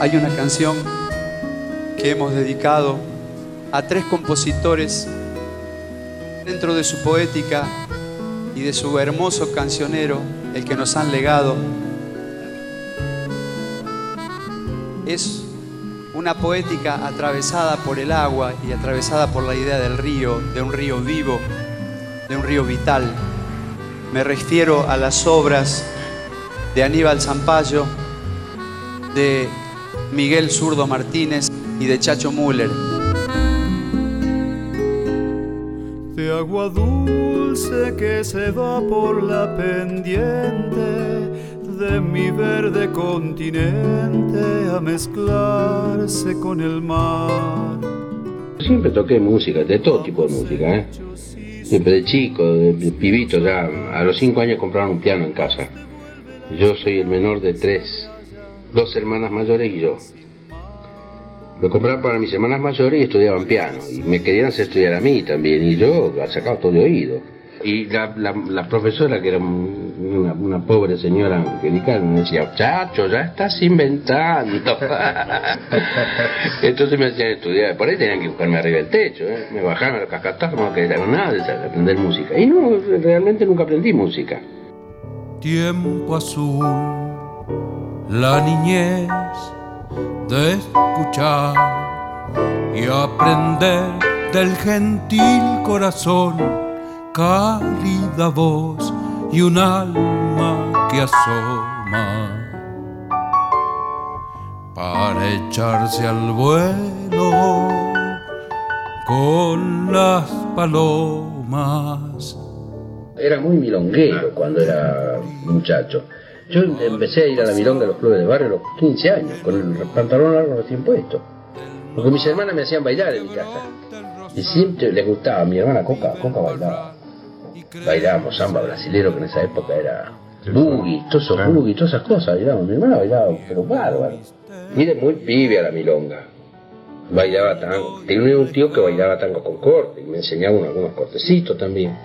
hay una canción que hemos dedicado a tres compositores dentro de su poética y de su hermoso cancionero, el que nos han legado. Es una poética atravesada por el agua y atravesada por la idea del río, de un río vivo, de un río vital. Me refiero a las obras de Aníbal Zampayo, de Miguel Zurdo Martínez y de Chacho Müller. De agua dulce que se va por la pendiente de mi verde continente a mezclarse con el mar. Siempre toqué música, de todo tipo de música, ¿eh? Siempre de chico, de, pibito, ya a los cinco años compraron un piano en casa. Yo soy el menor de tres, dos hermanas mayores y yo. Lo compraron para mis hermanas mayores y estudiaban piano. Y me querían hacer estudiar a mí también. Y yo sacaba todo de oído. Y la, la, profesora, que era una, pobre señora angelical, me decía, chacho, ya estás inventando. Entonces me hacían estudiar, por ahí tenían que buscarme arriba del techo, ¿eh? me bajaban a los cascatazos, no quería nada de aprender música. Y no, realmente nunca aprendí música. Tiempo azul, la niñez de escuchar y aprender del gentil corazón cálida voz y un alma que asoma para echarse al vuelo con las palomas. Era muy milonguero cuando era muchacho. Yo empecé a ir a la milonga de los clubes de barrio a los 15 años, con el pantalón largo recién puesto. Porque mis hermanas me hacían bailar en mi casa. Y siempre les gustaba, mi hermana Coca, Coca bailaba bailábamos samba brasilero que en esa época era boogie, todos esos boogie, todas esas cosas, bailábamos. Mi hermana bailaba, pero bárbaro. Mire, muy pibe a la milonga. Bailaba tango. Tenía un tío que bailaba tango con corte y me enseñaba algunos cortecitos también.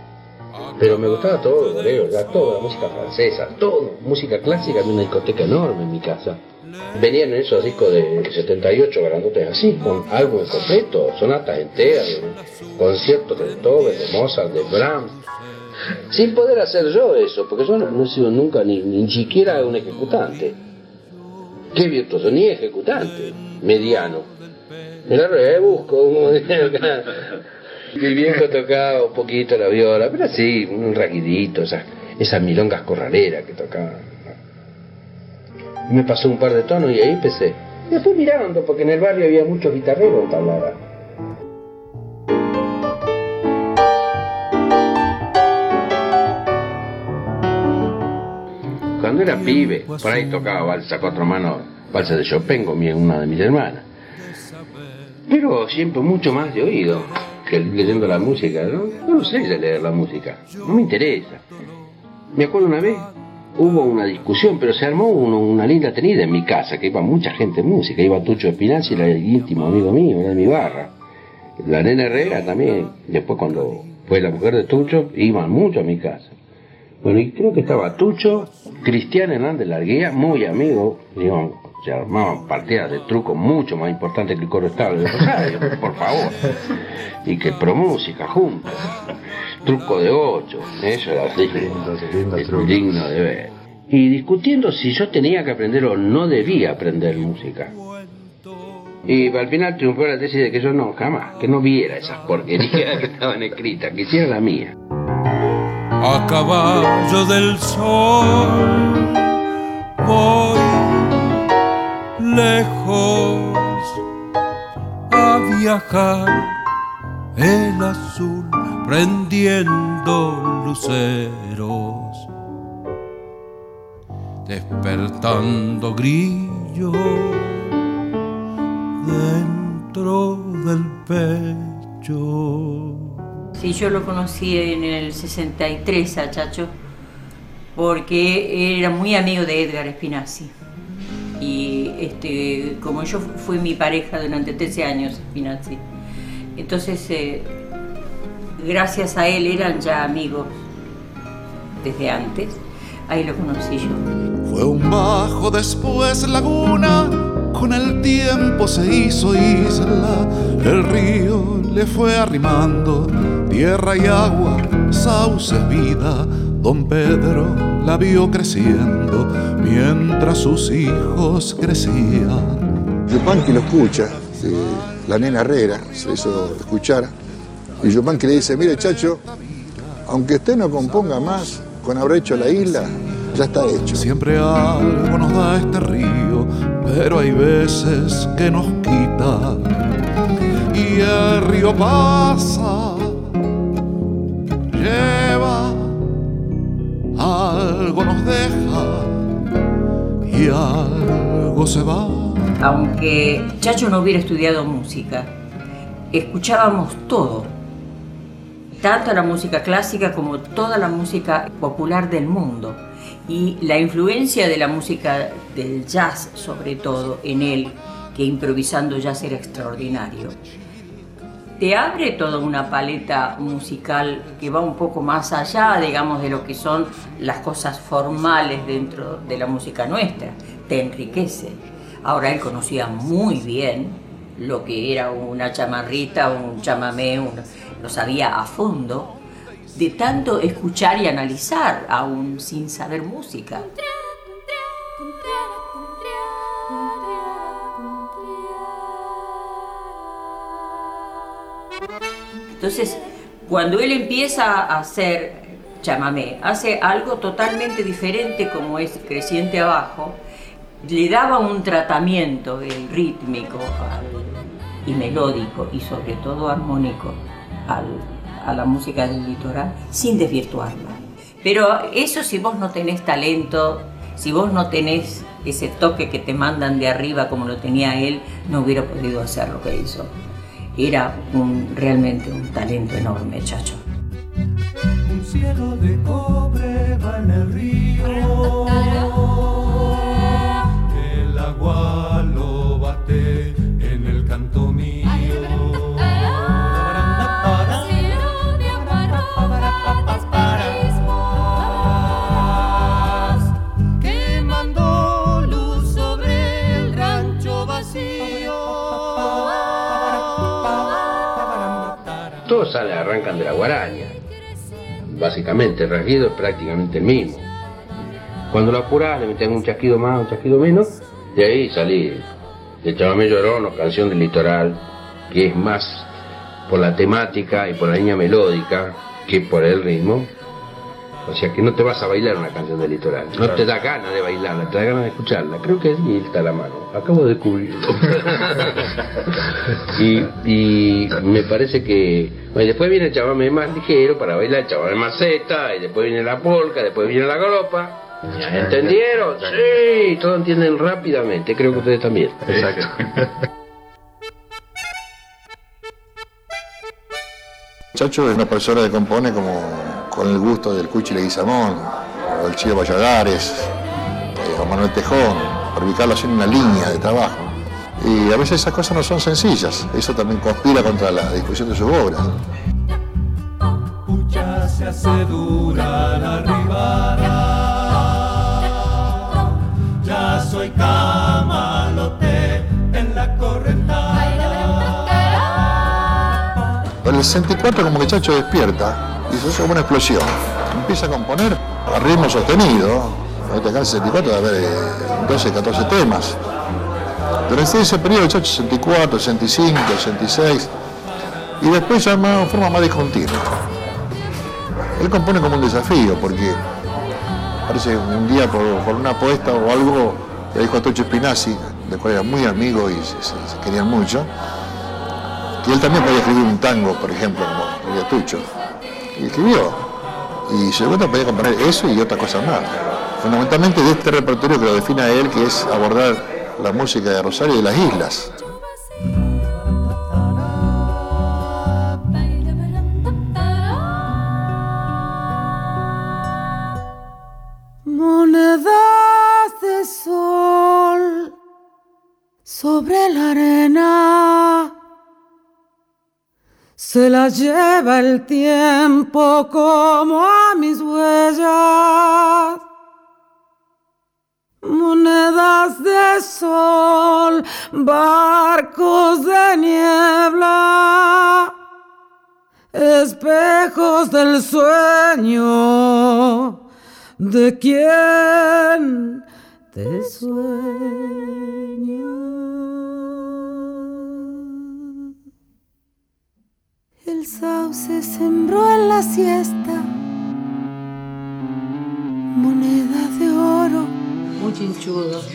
Pero me gustaba todo, creo, ya todo, la música francesa, todo, música clásica, había una discoteca enorme en mi casa. Venían en esos discos de 78 grandotes así, con álbumes completos, sonatas enteras, conciertos de Beethoven, de Mozart, de Brahms, sin poder hacer yo eso, porque yo no, he sido nunca ni, ni siquiera un ejecutante. Qué virtuoso, ni ejecutante, mediano. Me la rebusco, Mi viejo tocaba un poquito la viola, pero así, un raquidito, esas, esas milongas corraleras que tocaba. Me pasó un par de tonos y ahí empecé. Después mirando, porque en el barrio había muchos guitarreros en Tablada. Cuando era pibe, por ahí tocaba balsa cuatro manos, balsa de Chopin con una de mis hermanas. Pero siempre mucho más de oído que leyendo la música. ¿no? no sé leer la música, no me interesa. Me acuerdo una vez, hubo una discusión, pero se armó una linda tenida en mi casa, que iba mucha gente de música. Iba Tucho Espinazzi, era el íntimo amigo mío, era de mi barra. La nena Herrera también. Después cuando fue la mujer de Tucho, iban mucho a mi casa. Bueno, y creo que estaba Tucho, Cristian Hernández Larguía, muy amigo, digamos, se armaban partidas de truco mucho más importantes que el coro estable de Rosario, por favor. Y que pro música juntos. Truco de ocho, eso era así, digno de ver. Y discutiendo si yo tenía que aprender o no debía aprender música. Y al final triunfó la tesis de que yo no, jamás, que no viera esas porquerías que estaban escritas, que hiciera la mía caballo del sol. Voy lejos a viajar el azul prendiendo luceros despertando grillo dentro del pecho Sí, yo lo conocí en el 63 a Chacho, porque era muy amigo de Edgar Spinazzi. Y este, como yo fui mi pareja durante 13 años, Spinazzi. Entonces, eh, gracias a él eran ya amigos desde antes. Ahí lo conocí yo. Fue un bajo, después laguna, con el tiempo se hizo isla, el río le fue arrimando, tierra y agua, sauce, vida. Don Pedro la vio creciendo mientras sus hijos crecían. Yupanqui lo escucha, la nena Herrera se hizo escuchar, y Yupanqui le dice, mire chacho, aunque usted no componga más, con haber hecho la isla, ya está hecho. Siempre algo nos da este río, pero hay veces que nos quita. Y el río pasa, algo nos deja y algo se va. Aunque Chacho no hubiera estudiado música, escuchábamos todo, tanto la música clásica como toda la música popular del mundo y la influencia de la música del jazz, sobre todo en él, que improvisando jazz era extraordinario. Te abre toda una paleta musical que va un poco más allá, digamos, de lo que son las cosas formales dentro de la música nuestra. Te enriquece. Ahora él conocía muy bien lo que era una chamarrita, un chamamé, lo sabía a fondo de tanto escuchar y analizar, aún sin saber música. Entonces, cuando él empieza a hacer chamamé, hace algo totalmente diferente como es creciente abajo, le daba un tratamiento rítmico y melódico y sobre todo armónico al, a la música del litoral sin desvirtuarla. Pero eso si vos no tenés talento, si vos no tenés ese toque que te mandan de arriba como lo tenía él, no hubiera podido hacer lo que hizo. Era un, realmente un talento enorme, chacho. Un cielo de cobre va en el río. Salen, arrancan de la guaraña. Básicamente, el rasguido es prácticamente el mismo. Cuando lo apurás, le metes un chasquido más, un chasquido menos, y ahí salí el chamamé llorón o canción del litoral, que es más por la temática y por la línea melódica que por el ritmo. O sea que no te vas a bailar una canción del litoral. No te da ganas de bailarla, te da ganas de escucharla. Creo que ahí está la mano. Acabo de descubrirlo. y, y me parece que. Bueno, después viene el chamamé más ligero para bailar el chamamé más zeta, y después viene la polca, después viene la galopa. ¿Entendieron? Sí, todos entienden rápidamente. Creo que ustedes también. Exacto. Chacho es una persona que compone como con el gusto del Cuchi Leguizamón, o del Chile Valladares, eh, o Manuel Tejón, para ubicarlo así en una línea de trabajo. Y a veces esas cosas no son sencillas, eso también conspira contra la discusión de sus obras. Pucha se hace dura la ribara. Ya soy camalote en la correntada. En el 64 como que Chacho despierta hace como una explosión. Empieza a componer a ritmo sostenido. Ahorita acá en el 64 debe haber eh, 12, 14 temas. Durante ese periodo, Chacho 64, 65, 66 y después ya en forma más discontinua. Él compone como un desafío porque parece un día por, una apuesta o algo le dijo a Tocho Spinazzi, del cual era muy amigo y se, se- querían mucho, que él también podía escribir un tango, por ejemplo, como Tucho. Y escribió. Y que podía componer eso y otras cosas más. Fundamentalmente de este repertorio que lo define él, que es abordar la música de Rosario y de las islas. Lleva el tiempo como a mis huellas. monedas de sol, barcos de niebla, espejos del sueño de quien te sueño. Sauce sembró en la siesta monedas de oro. Muy chinchudos.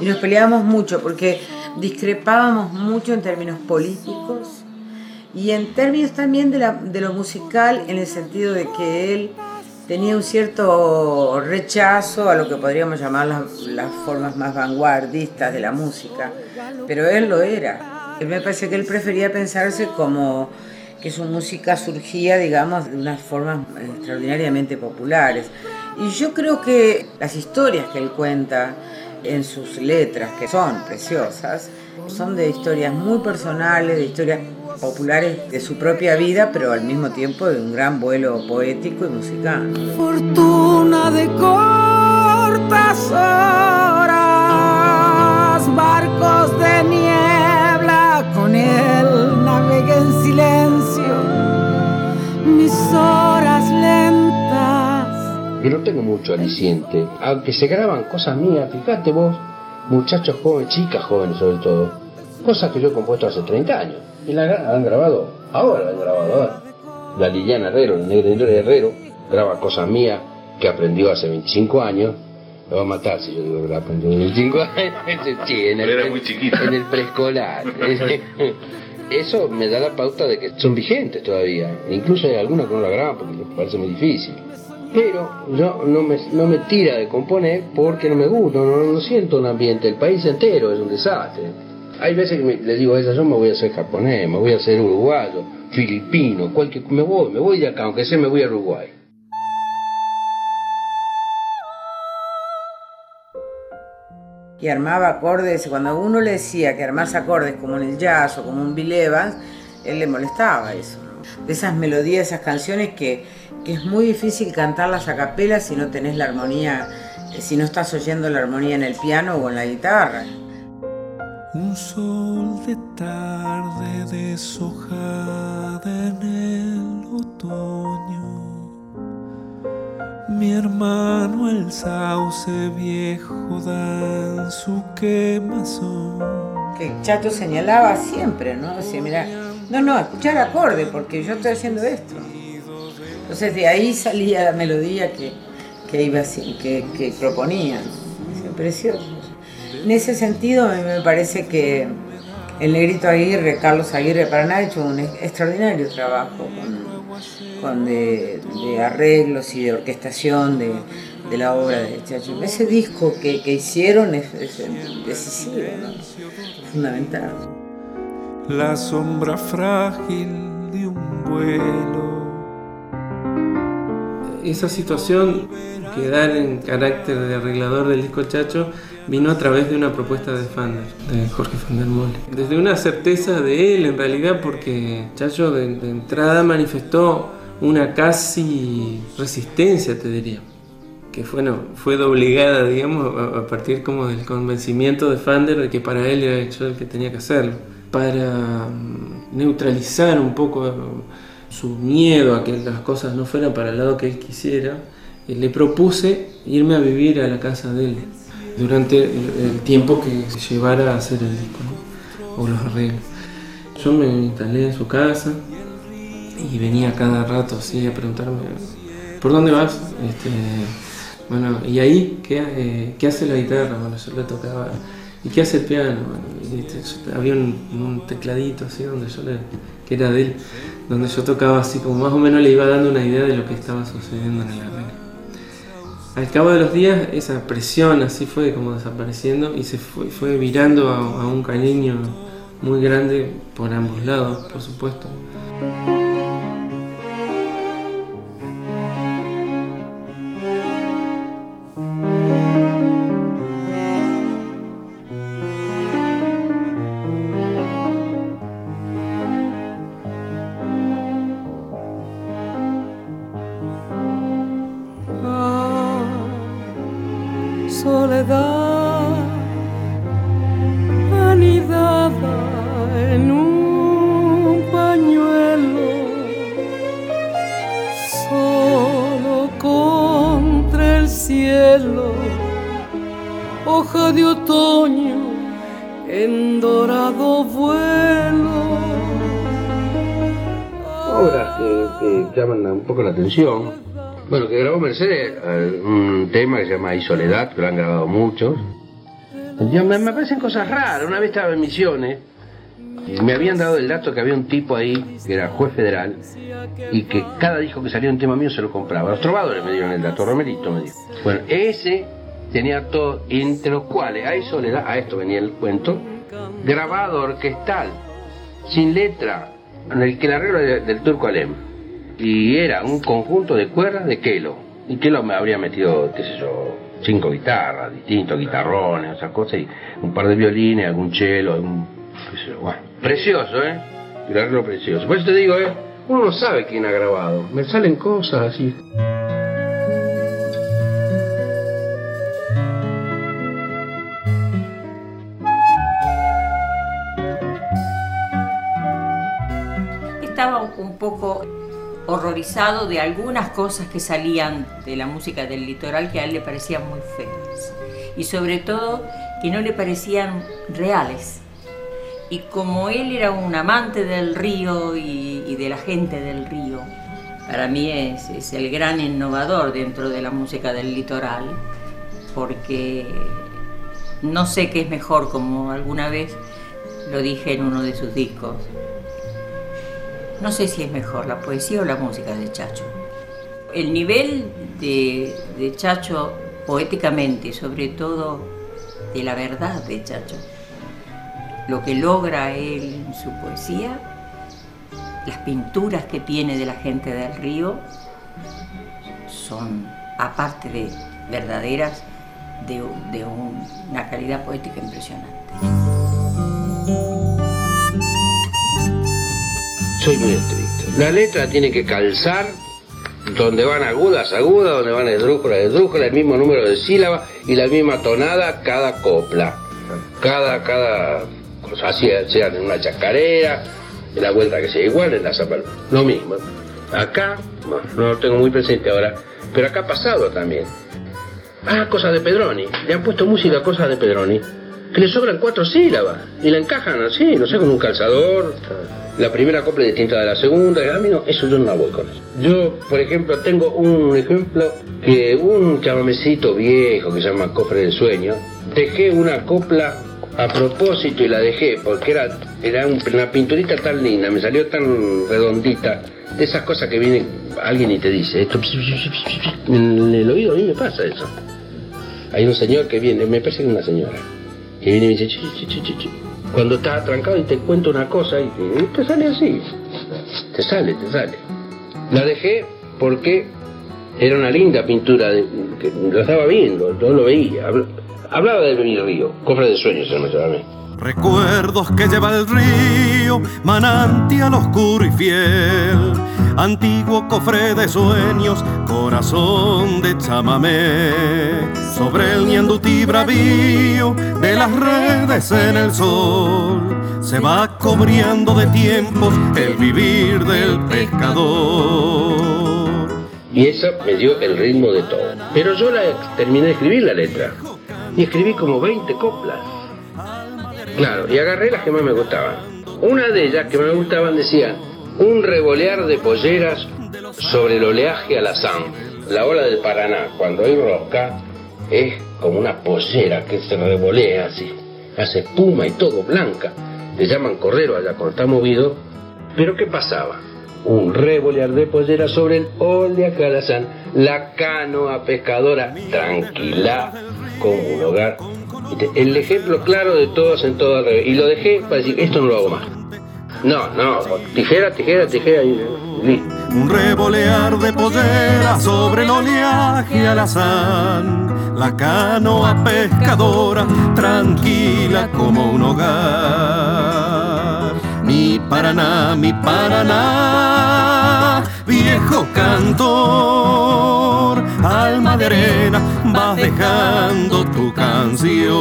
Y nos peleábamos mucho porque discrepábamos mucho en términos políticos y en términos también de, la, de lo musical, en el sentido de que él tenía un cierto rechazo a lo que podríamos llamar las, las, formas más vanguardistas de la música, pero él lo era. Me parece que él prefería pensarse como que su música surgía, digamos, de unas formas extraordinariamente populares. Y yo creo que las historias que él cuenta en sus letras, que son preciosas, son de historias muy personales, de historias populares de su propia vida, pero al mismo tiempo de un gran vuelo poético y musical. Fortuna de cortas horas, barcos de niebla, con él navegué en silencio, horas lentas. Yo no tengo mucho aliciente, aunque se graban cosas mías, fíjate vos, muchachos jóvenes, chicas jóvenes sobre todo, cosas que yo he compuesto hace 30 años. Y la han grabado ahora, la han grabado ahora. La Liliana Herrero, el negro Herrero, graba cosas mías que aprendió hace 25 años. Me va a matar si yo digo que la aprendió hace 25 años. sí, en el, Era muy chiquito. En el preescolar. Eso me da la pauta de que son vigentes todavía. Incluso hay algunas que no la graban porque les parece muy difícil. Pero yo no me, no me tira de componer porque no me gusta, no, siento un ambiente. El país entero es un desastre. Hay veces que me, le digo a ella, yo me voy a hacer japonés, me voy a hacer uruguayo, filipino, cualquier, me voy, me voy de acá, aunque sea me voy a Uruguay. Y armaba acordes, cuando uno le decía que armase acordes como en el jazz o como un Bill Evans, él le molestaba eso. De esas melodías, esas canciones que, que es muy difícil cantarlas a capela si no tenés la armonía, si no estás oyendo la armonía en el piano o en la guitarra. Un sol de tarde deshojada en el otoño. Mi hermano el sauce viejo da en su quemazón. Que Chato señalaba siempre, ¿no? Decía, mira, no, no, escuchar acorde, porque yo estoy haciendo esto. Entonces de ahí salía la melodía que, que iba que, que proponían. Precioso. En ese sentido, me parece que el negrito Aguirre, Carlos Aguirre Paraná, ha hecho un extraordinario trabajo con, con de, de, arreglos y de orquestación de, de, la obra de Chacho. Ese disco que, que hicieron es, es decisivo, ¿no? fundamental. La sombra frágil de un vuelo. Esa situación que dan en carácter de arreglador del disco Chacho vino a través de una propuesta de Fander, de Jorge Fander Mole. Desde una certeza de él, en realidad, porque Chacho de, de entrada manifestó una casi resistencia, te diría, que bueno, fue doblegada, digamos, a, a partir como del convencimiento de Fander de que para él era yo el que tenía que hacerlo, para um, neutralizar un poco su miedo a que las cosas no fueran para el lado que él quisiera, eh, le propuse irme a vivir a la casa de él durante el, tiempo que llevara a hacer el disco ¿no? o los arreglos. Yo me instalé en su casa y venía cada rato así a preguntarme, ¿por dónde vas? Este, bueno, y ahí, ¿qué, eh, ¿qué, hace la guitarra? Bueno, yo le tocaba. ¿Y qué hace el piano? Bueno, este, había un, un, tecladito así donde yo le, que era de él, donde yo tocaba así como más o menos le iba dando una idea de lo que estaba sucediendo en el arreglo. Al cabo de los días esa presión así fue como desapareciendo y se fue, fue virando a, a un cariño muy grande por ambos lados, por supuesto. Cielo, hoja de otoño en dorado vuelo. Obras que, que llaman un poco la atención. Bueno, que grabó Mercedes eh, un tema que se llama Hay Soledad, que lo han grabado muchos. Ya me, me parecen cosas raras. Una vez estaba en Misiones y me habían dado el dato que había un tipo ahí que era juez federal y que cada disco que salía un tema mío se lo compraba. Los trovadores me dieron el dato, Romerito me dijo. Bueno, ese tenía todo, entre los cuales hay soledad, a esto venía el cuento, grabado orquestal, sin letra, en el que la arreglo de- del turco Alem. Y era un conjunto de cuerdas de Kelo. Y Kelo me habría metido, qué sé yo, cinco guitarras, distintos guitarrones, esas cosas, y un par de violines, algún cello, algún, qué sé yo, bueno. Precioso, ¿eh? El precioso. Por eso te digo, ¿eh? Uno no sabe quién ha grabado. Me salen cosas así. Estaba un poco horrorizado de algunas cosas que salían de la música del litoral que a él le parecían muy feas. Y sobre todo que no le parecían reales. Y como él era un amante del río y, de la gente del río, para mí es, es el gran innovador dentro de la música del litoral, porque no sé qué es mejor, como alguna vez lo dije en uno de sus discos. No sé si es mejor la poesía o la música de Chacho. El nivel de, de Chacho poéticamente, sobre todo de la verdad de Chacho, lo que logra él en su poesía, las pinturas que tiene de la gente del río, son, aparte de verdaderas, de, de un- una calidad poética impresionante. Soy muy estricto. La letra tiene que calzar donde van agudas, agudas, donde van esdrújulas, esdrújulas, el mismo número de sílabas y la misma tonada cada copla. Cada, cada cosa así, sea en una chacarera, en la vuelta que sea igual, en la zapal. Lo mismo. Acá, bueno, no lo tengo muy presente ahora, pero acá ha pasado también. Ah, cosas de Pedroni. Le han puesto música a cosas de Pedroni. Que le sobran cuatro sílabas. Y la encajan así, no sé, con un calzador. La primera copla es distinta de la segunda. A mí no, eso yo no la voy con eso. Yo, por ejemplo, tengo un ejemplo que un chamamecito viejo que se llama Cofre del Sueño. Dejé una copla a propósito y la dejé porque era, era un- una pinturita tan linda, me salió tan redondita. De esas cosas que viene alguien y te dice, esto en el oído a mí me pasa eso. Hay un señor que viene, me parece que una señora, que viene y me dice, "Chi, chi, chi, chi, chi". cuando estás atrancado y te cuento una cosa y te, sale así, te sale, te sale. La dejé porque era una linda pintura, que lo estaba viendo, yo lo veía, hablaba de mi río, cofre de sueños se me mí. Recuerdos que lleva el río, manantial oscuro y fiel, antiguo cofre de sueños, corazón de chamamé, sobre el ñandutí bravío de las redes en el sol, se va cubriendo de tiempos el vivir del pescador. Y eso me dio el ritmo de todo. Pero yo la terminé de escribir la letra. Y escribí como 20 coplas. Claro, y agarré las que más me gustaban. Una de ellas que me gustaban decía, un revolear de polleras sobre el oleaje alazán. La ola del Paraná, cuando hay rosca, es como una pollera que se revolea así. Hace espuma y todo, blanca. Le llaman correro allá cuando está movido. Pero ¿qué pasaba? Un revolear de pollera sobre el oleaje alazán. La canoa pescadora, tranquila como un hogar. Viste, El ejemplo claro de todos en todo al revés. Y lo dejé para decir, esto no lo hago más. No, no, tijera, tijera, tijera y. Un revolear de pollera sobre el oleaje alazán, la canoa pescadora tranquila como un hogar. Mi Paraná, mi Paraná, viejo cantor, alma de arena, vas dejando tu canción,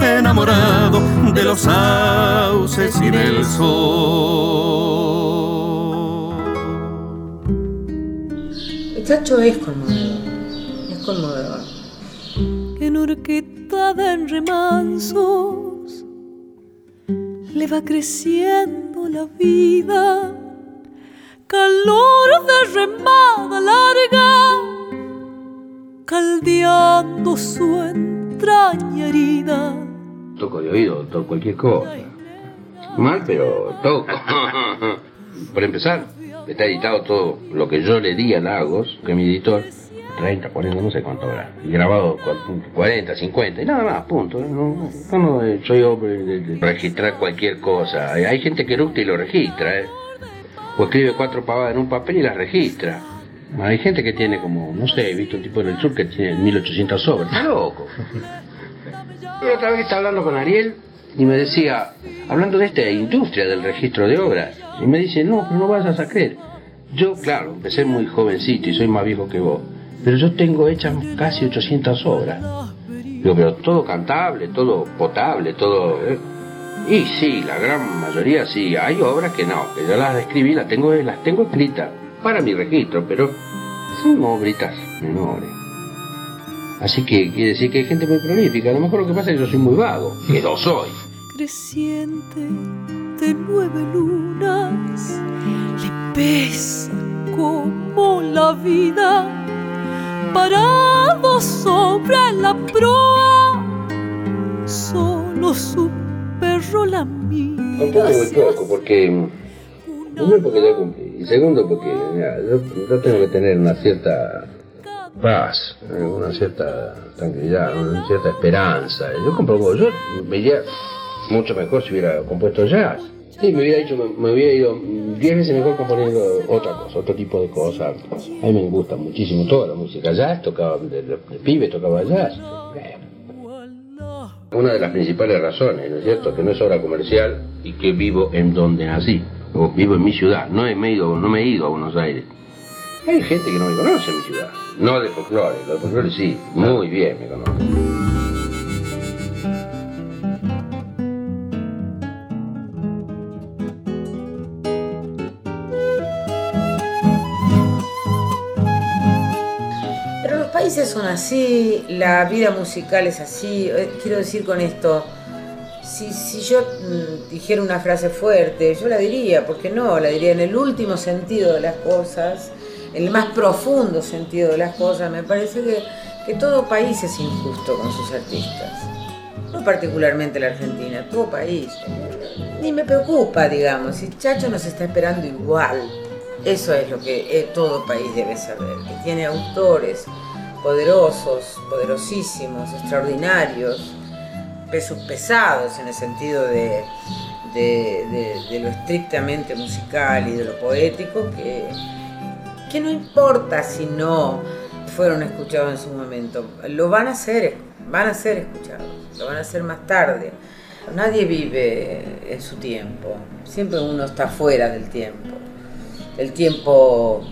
enamorado de los sauces y del sol. El Chacho es conmovedor. conmovedor. En orquesta de remansos le va creciendo la vida, calor de remada larga, caldeando su entraña herida. Toco de oído, toco cualquier cosa. Mal, pero toco. Por empezar, está editado todo lo que yo le di a Lagos, que mi editor, 30, 40, no sé cuánto habrá. Y grabado 40, 50, y nada más, punto. No, no soy hombre de, registrar cualquier cosa. Hay gente que eructa y lo registra, ¿eh? O escribe cuatro pavadas en un papel y las registra. Hay gente que tiene como, no sé, he visto un tipo en el sur que tiene 1800 obras. Está loco. Y otra vez estaba hablando con Ariel y me decía, hablando de esta industria del registro de obras, y me dice, no, pero no vas a creer. Yo, claro, empecé muy jovencito y soy más viejo que vos, pero yo tengo hechas casi 800 obras. Digo, pero todo cantable, todo potable, todo... ¿eh? Y sí, la gran mayoría sí, hay obras que no, que yo las escribí, las tengo, las tengo escritas para mi registro, pero son obritas menores. Así que quiere decir que hay gente muy prolífica. A lo mejor lo que pasa es que yo soy muy vago, que lo soy. Creciente de nueve lunas, le pesa como la vida, parado sobre la proa, solo su perro la mira. Contame muy poco, porque. Primero porque ya cumplí, y segundo porque mira, yo, yo tengo que tener una cierta paz, una cierta tranquilidad, una cierta esperanza. Yo compongo, yo veía mucho mejor si hubiera compuesto jazz. Sí, me hubiera dicho, me, hubiera ido diez veces mejor componiendo otra cosa, otro tipo de cosas. A mí me gusta muchísimo toda la música jazz, tocaba, de, de, de pibe tocaba jazz. Una de las principales razones, ¿no es cierto?, que no es obra comercial y que vivo en donde nací, o vivo en mi ciudad, no, he, me ido, no me he ido a Buenos Aires. Hay gente que no me conoce en mi ciudad. No de folclore, de folclore sí, muy bien me conoce. Son así, la vida musical es así. Eh, Quiero decir con esto, si, si yo mm, dijera una frase fuerte, yo la diría, ¿por qué no? La diría en el último sentido de las cosas el más profundo sentido de las cosas, me parece que, que, todo país es injusto con sus artistas. No particularmente la Argentina, todo país. Ni me preocupa, digamos, si Chacho nos está esperando igual. Eso es lo que eh, todo país debe saber, que tiene autores poderosos, poderosísimos, extraordinarios, pesos pesados en el sentido de, lo estrictamente musical y de lo poético, que, que no importa si no fueron escuchados en su momento, lo van a hacer, van a ser escuchados, lo van a hacer más tarde. Nadie vive en su tiempo, siempre uno está fuera del tiempo, el tiempo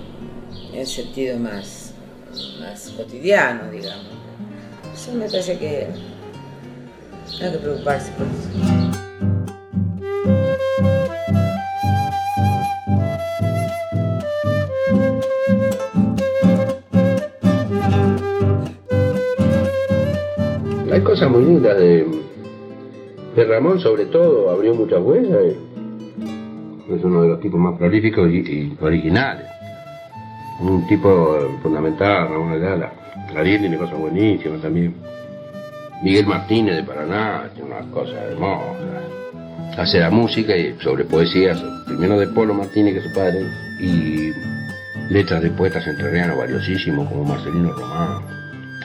en sentido más, más cotidiano, digamos. Eso me parece que no hay que preocuparse por eso. Hay cosas muy lindas de, de Ramón, sobre todo, abrió muchas huellas. Es uno de los tipos más prolíficos y originales. Un tipo fundamental, Ramón Ayala. Clarín tiene cosas buenísimas también. Miguel Martínez de Paraná tiene unas cosas hermosas. Hace la música y sobre poesías, primero de Polo Martínez, que es su padre, y letras de poetas entrerrianos valiosísimos como Marcelino Román.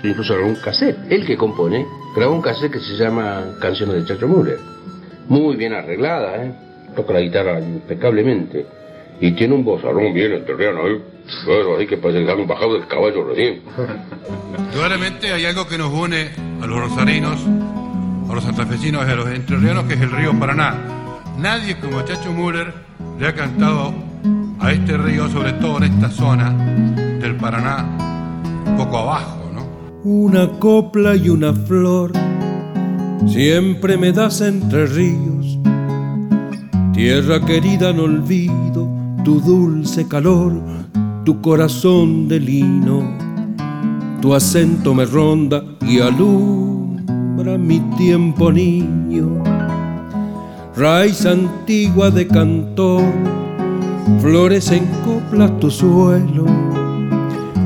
Incluso grabó un cassette, él que compone, grabó un cassette que se llama Canciones de Chacho Müller. Muy bien arreglada, ¿eh? toca la guitarra impecablemente. Y tiene un vozarrón bien entrerriano, ¿eh? Claro, hay que parece que un bajado del caballo recién. Indudablemente hay algo que nos une a los rosarinos, a los santafesinos y a los entrerrianos, que es el río Paraná. Nadie como Chacho Müller le ha cantado a este río, sobre todo en esta zona del Paraná, un poco abajo, ¿no? Una copla y una flor, siempre me das entre ríos. Tierra querida, no olvido tu dulce calor, tu corazón de lino, tu acento me ronda y alumbra mi tiempo niño. Raíz antigua de cantón, flores en coplas tu suelo.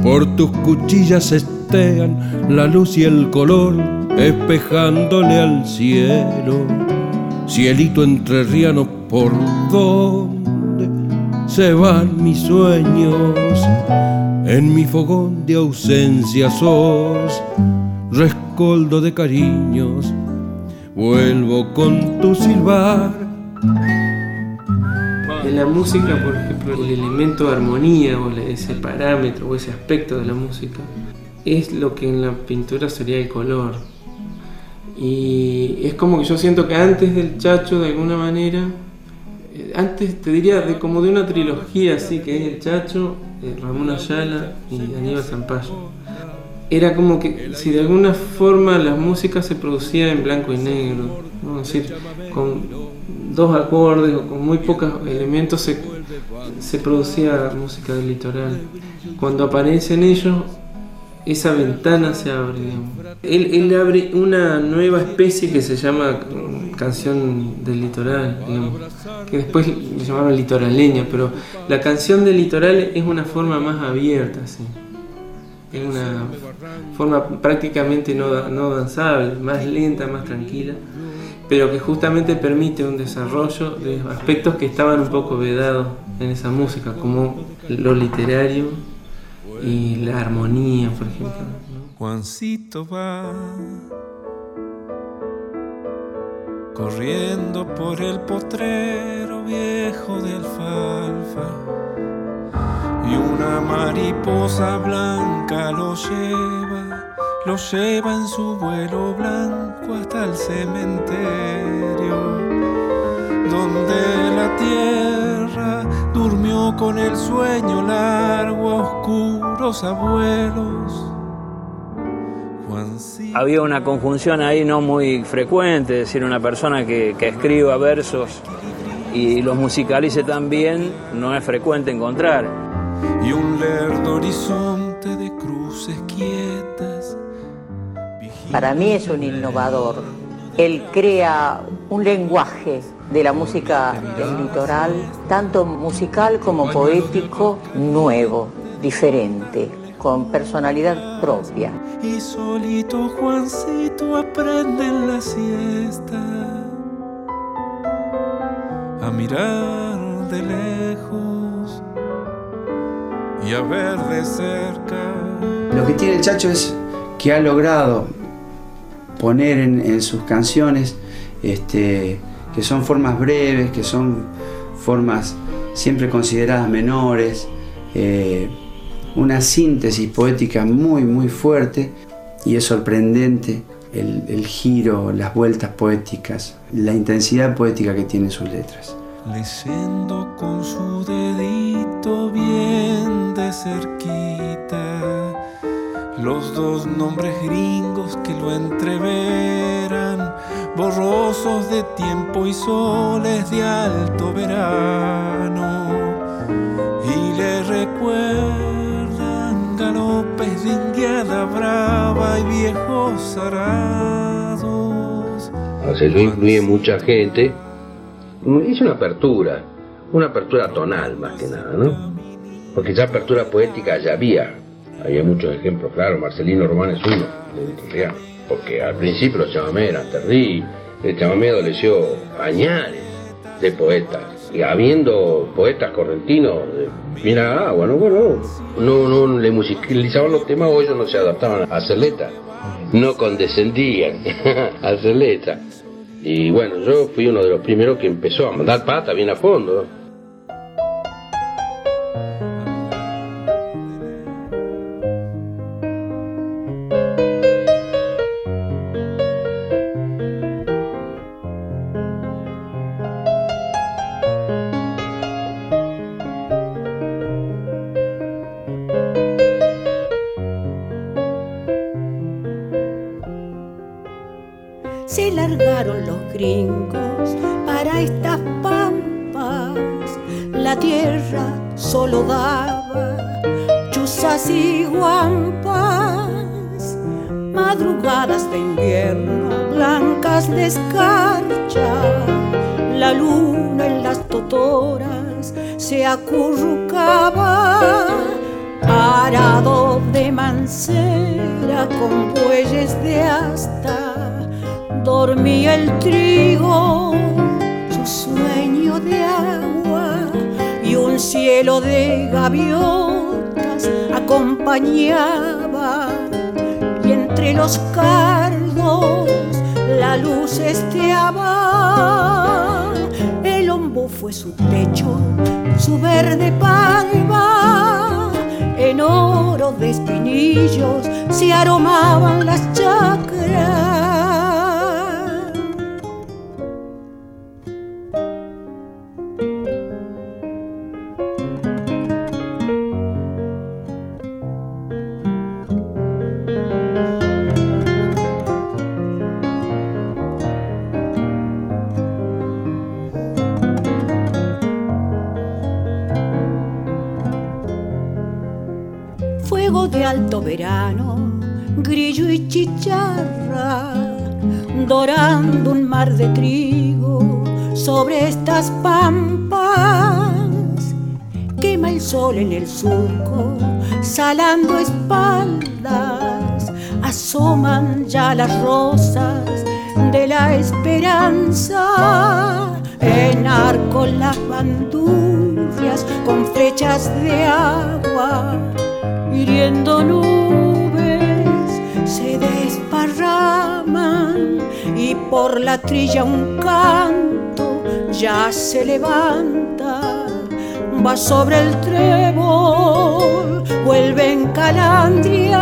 Por tus cuchillas estean la luz y el color, espejándole al cielo. Cielito entrerriano, ¿por dónde se van mis sueños? En mi fogón de ausencia sos rescoldo de cariños. Vuelvo con tu silbar. En la música, por ejemplo, el elemento de armonía o ese parámetro o ese aspecto de la música es lo que en la pintura sería el color. Y es como que yo siento que antes del Chacho, de alguna manera, eh, antes te diría de como de una trilogía así, que es el Chacho, eh, Ramón Ayala y Aníbal Zampayo. Era como que si de alguna forma la música se producía en blanco y negro, decir, con dos acordes o con muy pocos elementos se, se producía música del litoral. Cuando aparecen ellos, esa ventana se abre. Él, él, abre una nueva especie que se llama canción del litoral, que después le llamaron litoraleña, pero la canción del litoral es una forma más abierta, ¿sí? es una forma prácticamente no, no danzable, más lenta, más tranquila, pero que justamente permite un desarrollo de aspectos que estaban un poco vedados en esa música, como lo literario y la armonía, por ejemplo. Juancito va corriendo por el potrero viejo de alfalfa y una mariposa blanca lo lleva, lo lleva en su vuelo blanco hasta el cementerio donde la tierra durmió con el sueño largo a oscuros abuelos. Había una conjunción ahí no muy frecuente, es decir, una persona que, que escriba versos y los musicalice también, no es frecuente encontrar. Y un lerdo horizonte de cruces quietas. Para mí es un innovador. Él crea un lenguaje de la música del litoral, tanto musical como poético, nuevo, diferente, con personalidad propia. Y solito Juancito aprende en la siesta a mirar de lejos y a ver de cerca. Lo que tiene el Chacho es que ha logrado poner en, en sus canciones este, que son formas breves, que son formas siempre consideradas menores, eh, una síntesis poética muy muy fuerte y es sorprendente el, el, giro, las vueltas poéticas, la intensidad poética que tienen sus letras. Leyendo con su dedito bien de cerquita los dos nombres gringos que lo entreveran, borrosos de tiempo y soles de alto verano, y le recuerdan galopes de indiada brava y viejos arados. Yo incluye mucha gente, hice una apertura, una apertura tonal más que nada, ¿no? Porque ya apertura poética ya había, había muchos ejemplos, claro, Marcelino Román es uno, de porque al principio los chamamés eran terribles, el chamamé adoleció añares de poetas, y habiendo poetas correntinos, mira, ah, bueno, bueno, no, no le musicalizaban los temas o ellos no se adaptaban a hacer letras, no condescendían a hacer letras. Y bueno, yo fui uno de los primeros que empezó a mandar pata bien a fondo. Bueyes de asta, dormía el trigo, su sueño de agua y un cielo de gaviotas acompañaba y entre los cardos la luz esteaba. El hombo fue su techo, su verde palma, en oro de espinillos se aromaban las chacras. Verano, grillo y chicharra, dorando un mar de trigo sobre estas pampas. Quema el sol en el surco, salando espaldas, asoman ya las rosas de la esperanza. En arco las bandurrias con flechas de agua hiriendo nubes, se desparraman y por la trilla un canto ya se levanta, va sobre el trébol, vuelven calandrias,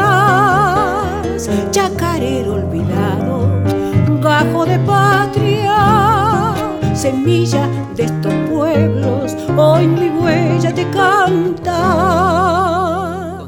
chacarero olvidado, gajo de patria, semilla de estos pueblos, hoy mi huella te canta